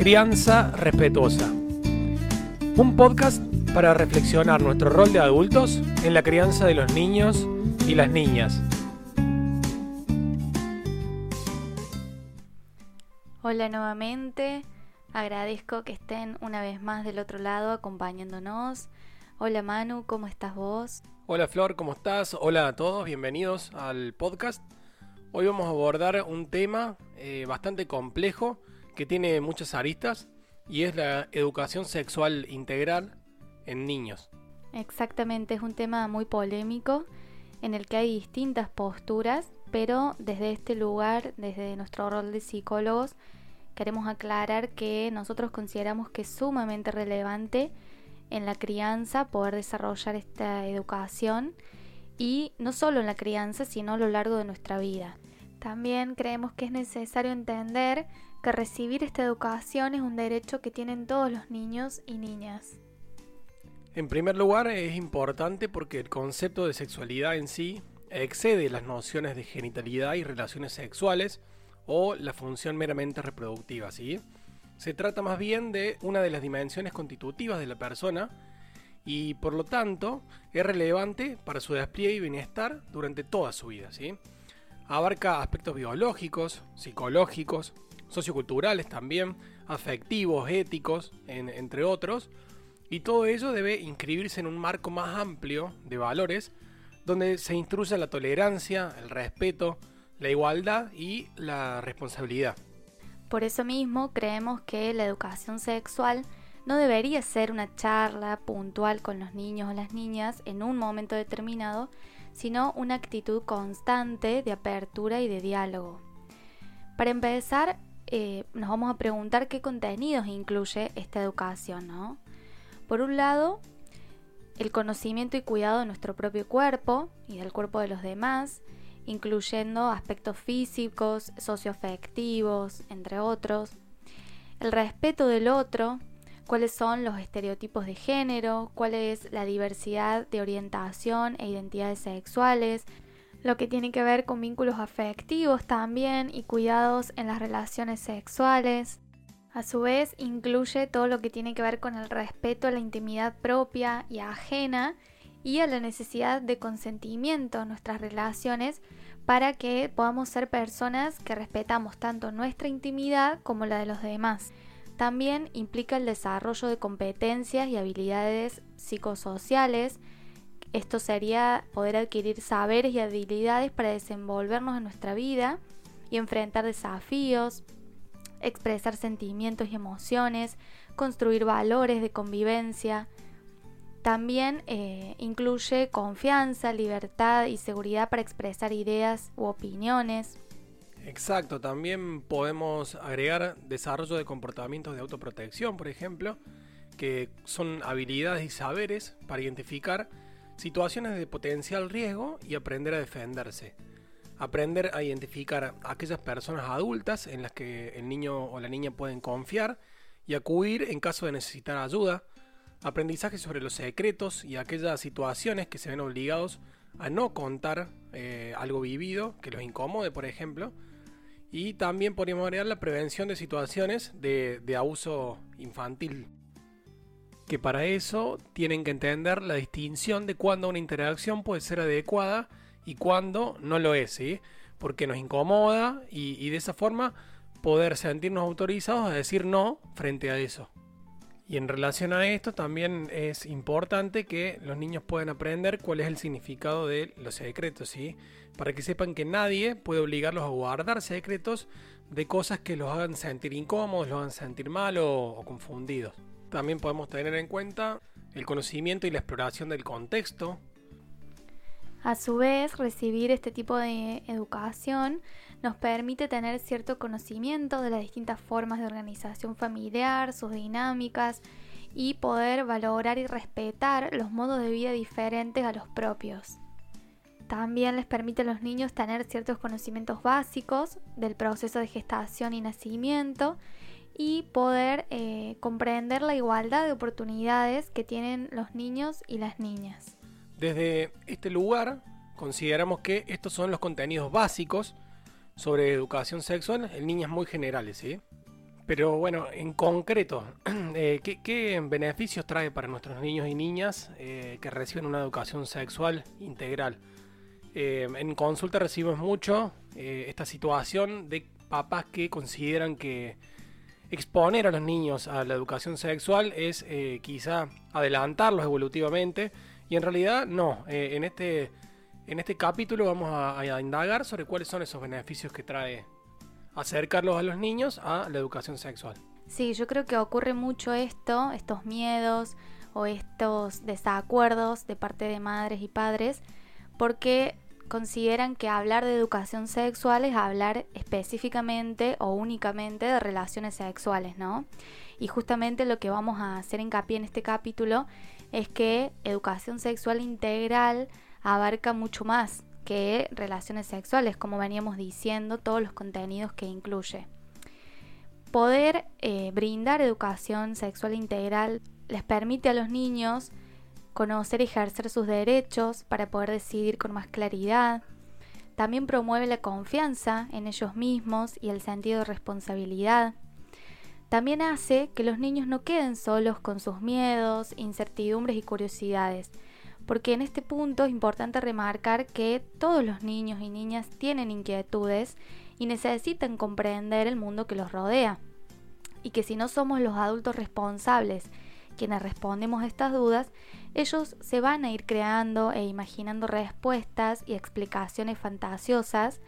Crianza Respetuosa. Un podcast para reflexionar nuestro rol de adultos en la crianza de los niños y las niñas. Hola nuevamente, agradezco que estén una vez más del otro lado acompañándonos. Hola Manu, ¿cómo estás vos? Hola Flor, ¿cómo estás? Hola a todos, bienvenidos al podcast. Hoy vamos a abordar un tema eh, bastante complejo que tiene muchas aristas y es la educación sexual integral en niños. Exactamente, es un tema muy polémico en el que hay distintas posturas, pero desde este lugar, desde nuestro rol de psicólogos, queremos aclarar que nosotros consideramos que es sumamente relevante en la crianza poder desarrollar esta educación y no solo en la crianza, sino a lo largo de nuestra vida. También creemos que es necesario entender que recibir esta educación es un derecho que tienen todos los niños y niñas. En primer lugar, es importante porque el concepto de sexualidad en sí excede las nociones de genitalidad y relaciones sexuales o la función meramente reproductiva, ¿sí? Se trata más bien de una de las dimensiones constitutivas de la persona y por lo tanto es relevante para su despliegue y bienestar durante toda su vida, ¿sí? Abarca aspectos biológicos, psicológicos, socioculturales también, afectivos, éticos, entre otros, y todo ello debe inscribirse en un marco más amplio de valores donde se instruya la tolerancia, el respeto, la igualdad y la responsabilidad. Por eso mismo creemos que la educación sexual no debería ser una charla puntual con los niños o las niñas en un momento determinado, sino una actitud constante de apertura y de diálogo. Para empezar, eh, nos vamos a preguntar qué contenidos incluye esta educación, ¿no? Por un lado, el conocimiento y cuidado de nuestro propio cuerpo y del cuerpo de los demás, incluyendo aspectos físicos, socioafectivos, entre otros. El respeto del otro, cuáles son los estereotipos de género, cuál es la diversidad de orientación e identidades sexuales, lo que tiene que ver con vínculos afectivos también y cuidados en las relaciones sexuales. A su vez, incluye todo lo que tiene que ver con el respeto a la intimidad propia y ajena y a la necesidad de consentimiento en nuestras relaciones para que podamos ser personas que respetamos tanto nuestra intimidad como la de los demás. También implica el desarrollo de competencias y habilidades psicosociales, esto sería poder adquirir saberes y habilidades para desenvolvernos en nuestra vida y enfrentar desafíos, expresar sentimientos y emociones, construir valores de convivencia. También eh, incluye confianza, libertad y seguridad para expresar ideas u opiniones. Exacto, también podemos agregar desarrollo de comportamientos de autoprotección, por ejemplo, que son habilidades y saberes para identificar situaciones de potencial riesgo y aprender a defenderse. Aprender a identificar a aquellas personas adultas en las que el niño o la niña pueden confiar y acudir en caso de necesitar ayuda. Aprendizaje sobre los secretos y aquellas situaciones que se ven obligados a no contar eh, algo vivido que los incomode, por ejemplo. Y también podríamos agregar la prevención de situaciones de, de abuso infantil que para eso tienen que entender la distinción de cuándo una interacción puede ser adecuada y cuándo no lo es, ¿sí? porque nos incomoda y, de esa forma poder sentirnos autorizados a decir no frente a eso. Y en relación a esto también es importante que los niños puedan aprender cuál es el significado de los secretos, ¿sí? Para que sepan que nadie puede obligarlos a guardar secretos de cosas que los hagan sentir incómodos, los hagan sentir mal o confundidos. También podemos tener en cuenta el conocimiento y la exploración del contexto. A su vez, recibir este tipo de educación nos permite tener cierto conocimiento de las distintas formas de organización familiar, sus dinámicas y poder valorar y respetar los modos de vida diferentes a los propios. También les permite a los niños tener ciertos conocimientos básicos del proceso de gestación y nacimiento y poder eh, comprender la igualdad de oportunidades que tienen los niños y las niñas. Desde este lugar consideramos que estos son los contenidos básicos sobre educación sexual en líneas muy generales, ¿sí? Pero bueno, en concreto, eh, ¿qué, beneficios trae para nuestros niños y niñas eh, que reciben una educación sexual integral? En consulta recibimos mucho esta situación de papás que consideran que exponer a los niños a la educación sexual es quizá adelantarlos evolutivamente y en realidad no. en, este, en este capítulo vamos a indagar sobre cuáles son esos beneficios que trae acercarlos a los niños a la educación sexual. Sí, yo creo que ocurre mucho esto, estos miedos o estos desacuerdos de parte de madres y padres, porque consideran que hablar de educación sexual es hablar específicamente o únicamente de relaciones sexuales, ¿no? Y justamente lo que vamos a hacer hincapié en este capítulo es que educación sexual integral abarca mucho más, que relaciones sexuales, como veníamos diciendo, todos los contenidos que incluye. Poder eh, brindar educación sexual integral les permite a los niños conocer y ejercer sus derechos para poder decidir con más claridad. También promueve la confianza en ellos mismos y el sentido de responsabilidad. También hace que los niños no queden solos con sus miedos, incertidumbres y curiosidades, porque en este punto es importante remarcar que todos los niños y niñas tienen inquietudes y necesitan comprender el mundo que los rodea. Y que si no somos los adultos responsables quienes respondemos estas dudas, ellos se van a ir creando e imaginando respuestas y explicaciones fantasiosas,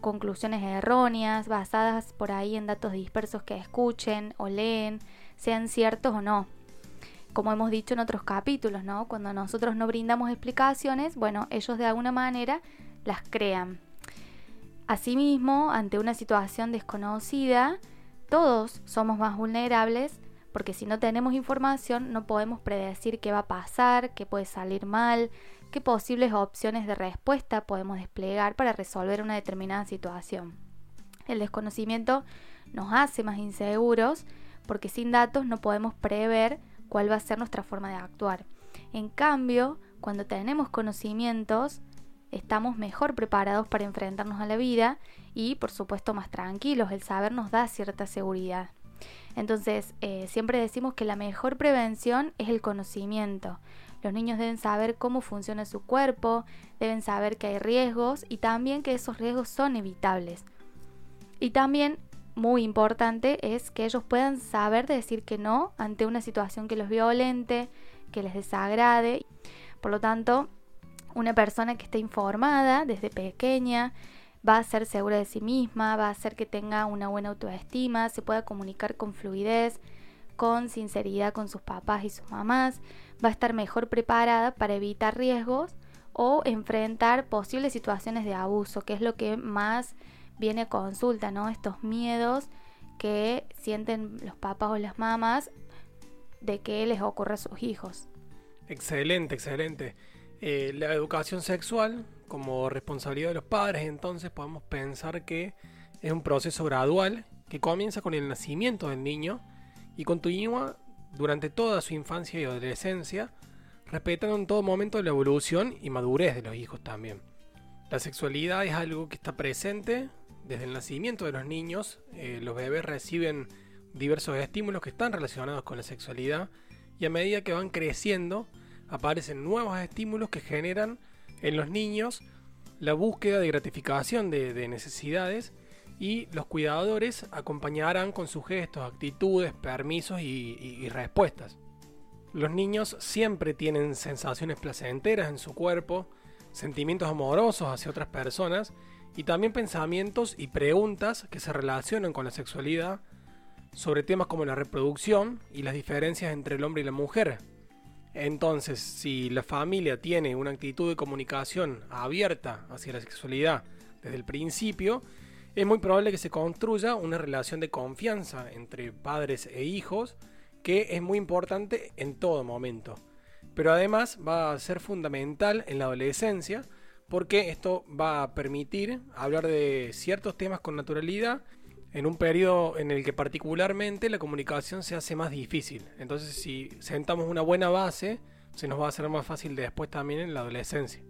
conclusiones erróneas, basadas por ahí en datos dispersos que escuchen o leen, sean ciertos o no como hemos dicho en otros capítulos, ¿no? Cuando nosotros no brindamos explicaciones, bueno, ellos de alguna manera las crean. Asimismo, ante una situación desconocida, todos somos más vulnerables porque si no tenemos información no podemos predecir qué va a pasar, qué puede salir mal, qué posibles opciones de respuesta podemos desplegar para resolver una determinada situación. El desconocimiento nos hace más inseguros porque sin datos no podemos prever cuál va a ser nuestra forma de actuar. En cambio, cuando tenemos conocimientos, estamos mejor preparados para enfrentarnos a la vida y, por supuesto, más tranquilos. El saber nos da cierta seguridad. Entonces, eh, siempre decimos que la mejor prevención es el conocimiento. Los niños deben saber cómo funciona su cuerpo, deben saber que hay riesgos y también que esos riesgos son evitables. Y también muy importante es que ellos puedan saber decir que no ante una situación que los violente, que les desagrade. Por lo tanto, una persona que esté informada desde pequeña va a ser segura de sí misma, va a hacer que tenga una buena autoestima, se pueda comunicar con fluidez, con sinceridad con sus papás y sus mamás, va a estar mejor preparada para evitar riesgos o enfrentar posibles situaciones de abuso, que es lo que más viene a consulta, ¿no? Estos miedos que sienten los papás o las mamás de que les ocurra a sus hijos. Excelente, excelente. Eh, la educación sexual como responsabilidad de los padres, entonces podemos pensar que es un proceso gradual que comienza con el nacimiento del niño y continúa durante toda su infancia y adolescencia, respetando en todo momento la evolución y madurez de los hijos también. La sexualidad es algo que está presente desde el nacimiento de los niños, eh, los bebés reciben diversos estímulos que están relacionados con la sexualidad y a medida que van creciendo aparecen nuevos estímulos que generan en los niños la búsqueda de gratificación de, necesidades y los cuidadores acompañarán con sus gestos, actitudes, permisos y respuestas. Los niños siempre tienen sensaciones placenteras en su cuerpo, sentimientos amorosos hacia otras personas y también pensamientos y preguntas que se relacionan con la sexualidad sobre temas como la reproducción y las diferencias entre el hombre y la mujer. Entonces, si la familia tiene una actitud de comunicación abierta hacia la sexualidad desde el principio, es muy probable que se construya una relación de confianza entre padres e hijos que es muy importante en todo momento. Pero además va a ser fundamental en la adolescencia porque esto va a permitir hablar de ciertos temas con naturalidad en un periodo en el que particularmente la comunicación se hace más difícil. Entonces si sentamos una buena base, se nos va a hacer más fácil después también en la adolescencia.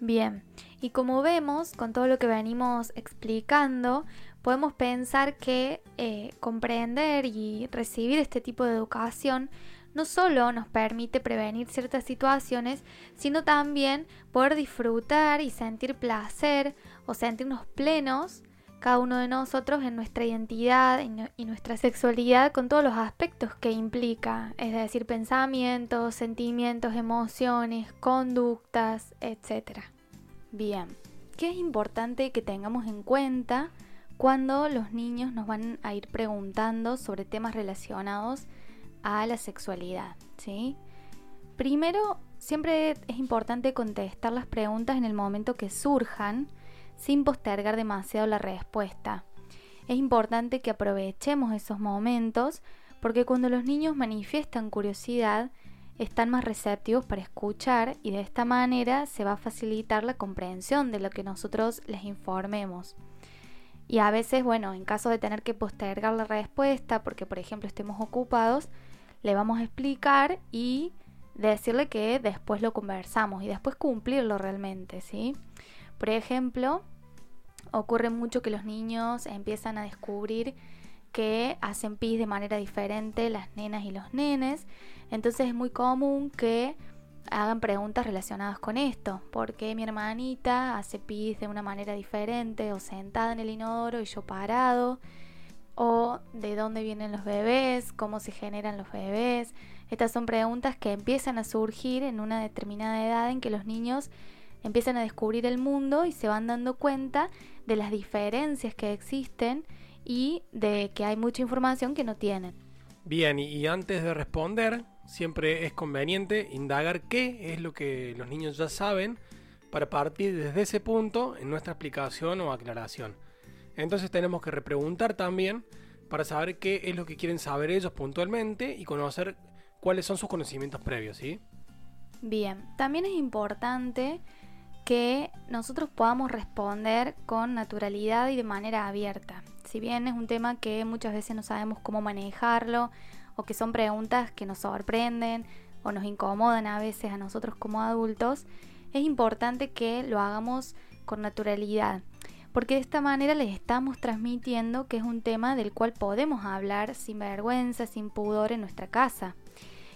Bien, y como vemos, con todo lo que venimos explicando, podemos pensar que eh, comprender y recibir este tipo de educación no solo nos permite prevenir ciertas situaciones, sino también poder disfrutar y sentir placer o sentirnos plenos cada uno de nosotros en nuestra identidad y nuestra sexualidad con todos los aspectos que implica, es decir, pensamientos, sentimientos, emociones, conductas, etc. Bien, ¿qué es importante que tengamos en cuenta cuando los niños nos van a ir preguntando sobre temas relacionados a la sexualidad? ¿sí? Primero, siempre es importante contestar las preguntas en el momento que surjan, sin postergar demasiado la respuesta. Es importante que aprovechemos esos momentos porque cuando los niños manifiestan curiosidad, están más receptivos para escuchar y de esta manera se va a facilitar la comprensión de lo que nosotros les informemos. Y a veces, bueno, en caso de tener que postergar la respuesta porque por ejemplo estemos ocupados, le vamos a explicar y decirle que después lo conversamos y después cumplirlo realmente, ¿sí? Por ejemplo, ocurre mucho que los niños empiezan a descubrir que hacen pis de manera diferente las nenas y los nenes. Entonces es muy común que hagan preguntas relacionadas con esto. ¿Por qué mi hermanita hace pis de una manera diferente o sentada en el inodoro y yo parado? ¿O de dónde vienen los bebés? ¿Cómo se generan los bebés? Estas son preguntas que empiezan a surgir en una determinada edad en que los niños empiezan a descubrir el mundo y se van dando cuenta de las diferencias que existen y de que hay mucha información que no tienen. Bien, y antes de responder, siempre es conveniente indagar qué es lo que los niños ya saben para partir desde ese punto en nuestra explicación o aclaración. Entonces tenemos que repreguntar también para saber qué es lo que quieren saber ellos puntualmente y conocer cuáles son sus conocimientos previos, ¿sí? Bien, también es importante que nosotros podamos responder con naturalidad y de manera abierta. Si bien es un tema que muchas veces no sabemos cómo manejarlo o que son preguntas que nos sorprenden o nos incomodan a veces a nosotros como adultos, es importante que lo hagamos con naturalidad, porque de esta manera les estamos transmitiendo que es un tema del cual podemos hablar sin vergüenza, sin pudor en nuestra casa.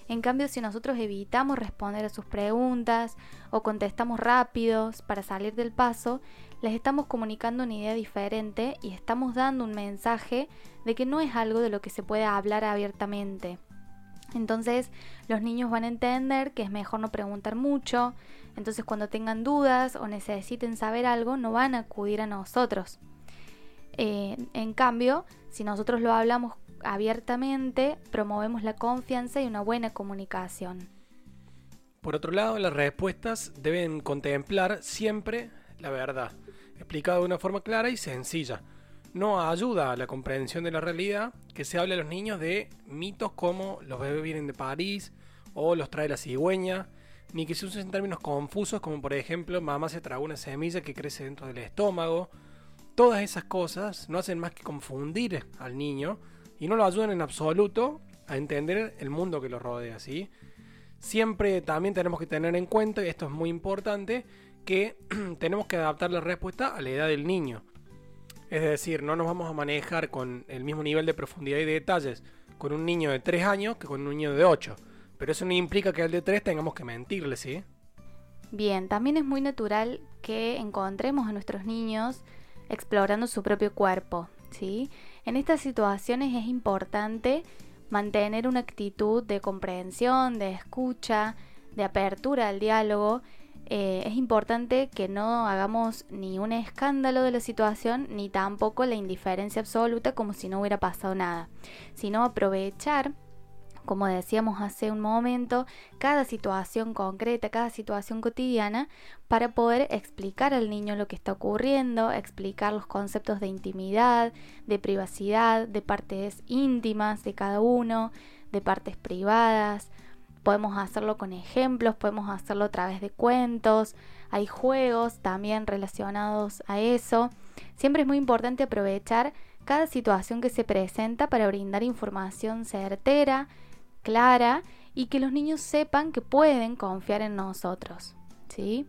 En cambio, si nosotros evitamos responder a sus preguntas o contestamos rápidos para salir del paso, les estamos comunicando una idea diferente y estamos dando un mensaje de que no es algo de lo que se puede hablar abiertamente. Entonces los niños van a entender que es mejor no preguntar mucho, entonces cuando tengan dudas o necesiten saber algo no van a acudir a nosotros. Eh, en cambio, si nosotros lo hablamos abiertamente promovemos la confianza y una buena comunicación. Por otro lado, las respuestas deben contemplar siempre la verdad, explicada de una forma clara y sencilla. No ayuda a la comprensión de la realidad que se hable a los niños de mitos como los bebés vienen de París o los trae la cigüeña, ni que se usen términos confusos como por ejemplo mamá se tragó una semilla que crece dentro del estómago. Todas esas cosas no hacen más que confundir al niño y no lo ayudan en absoluto a entender el mundo que lo rodea, ¿sí? Siempre también tenemos que tener en cuenta, y esto es muy importante, que tenemos que adaptar la respuesta a la edad del niño. Es decir, no nos vamos a manejar con el mismo nivel de profundidad y de detalles con un niño de 3 años que con un niño de 8. Pero eso no implica que al de 3 tengamos que mentirle, ¿sí? Bien, también es muy natural que encontremos a nuestros niños explorando su propio cuerpo, ¿sí? En estas situaciones es importante mantener una actitud de comprensión, de escucha, de apertura al diálogo. Eh, es importante que no hagamos ni un escándalo de la situación ni tampoco la indiferencia absoluta como si no hubiera pasado nada, sino aprovechar como decíamos hace un momento, cada situación concreta, cada situación cotidiana, para poder explicar al niño lo que está ocurriendo, explicar los conceptos de intimidad, de privacidad, de partes íntimas de cada uno, de partes privadas. Podemos hacerlo con ejemplos, podemos hacerlo a través de cuentos, hay juegos también relacionados a eso. Siempre es muy importante aprovechar cada situación que se presenta para brindar información certera, clara y que los niños sepan que pueden confiar en nosotros. ¿Sí?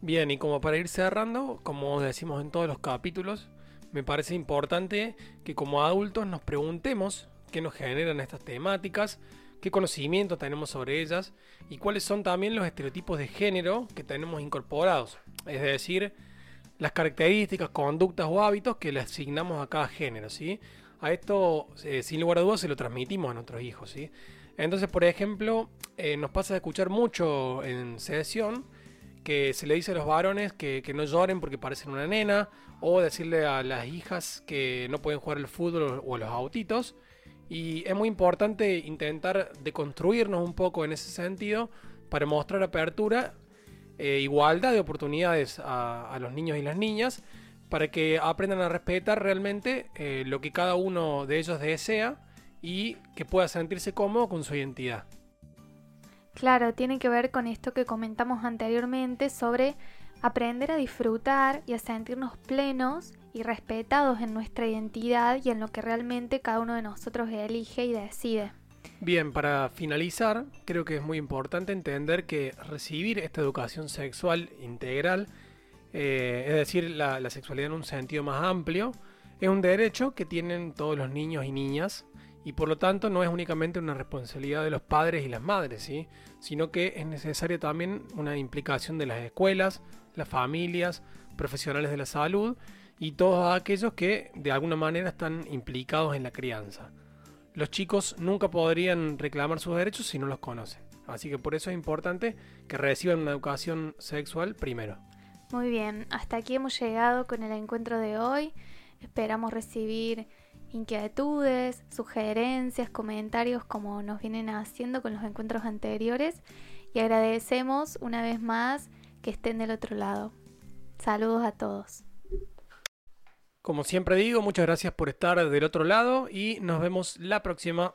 Bien, y como para ir cerrando, como decimos en todos los capítulos, me parece importante que como adultos nos preguntemos qué nos generan estas temáticas, qué conocimiento tenemos sobre ellas y cuáles son también los estereotipos de género que tenemos incorporados. Es decir, las características, conductas o hábitos que le asignamos a cada género, ¿sí? A esto, eh, sin lugar a dudas, se lo transmitimos a nuestros hijos, ¿sí? Entonces, por ejemplo, eh, nos pasa de escuchar mucho en sesión que se le dice a los varones que, no lloren porque parecen una nena, o decirle a las hijas que no pueden jugar al fútbol o a los autitos. Y es muy importante intentar deconstruirnos un poco en ese sentido para mostrar apertura, e igualdad de oportunidades a, los niños y las niñas, para que aprendan a respetar realmente eh, lo que cada uno de ellos desea y que pueda sentirse cómodo con su identidad. Claro, tiene que ver con esto que comentamos anteriormente sobre aprender a disfrutar y a sentirnos plenos y respetados en nuestra identidad y en lo que realmente cada uno de nosotros elige y decide. Bien, para finalizar, creo que es muy importante entender que recibir esta educación sexual integral, eh, es decir, la, sexualidad en un sentido más amplio, es un derecho que tienen todos los niños y niñas y por lo tanto no es únicamente una responsabilidad de los padres y las madres, ¿sí? sino que es necesaria también una implicación de las escuelas, las familias, profesionales de la salud y todos aquellos que de alguna manera están implicados en la crianza. Los chicos nunca podrían reclamar sus derechos si no los conocen. Así que por eso es importante que reciban una educación sexual primero. Muy bien, hasta aquí hemos llegado con el encuentro de hoy. Esperamos recibir inquietudes, sugerencias, comentarios como nos vienen haciendo con los encuentros anteriores y agradecemos una vez más que estén del otro lado. Saludos a todos. Como siempre digo, muchas gracias por estar del otro lado y nos vemos la próxima.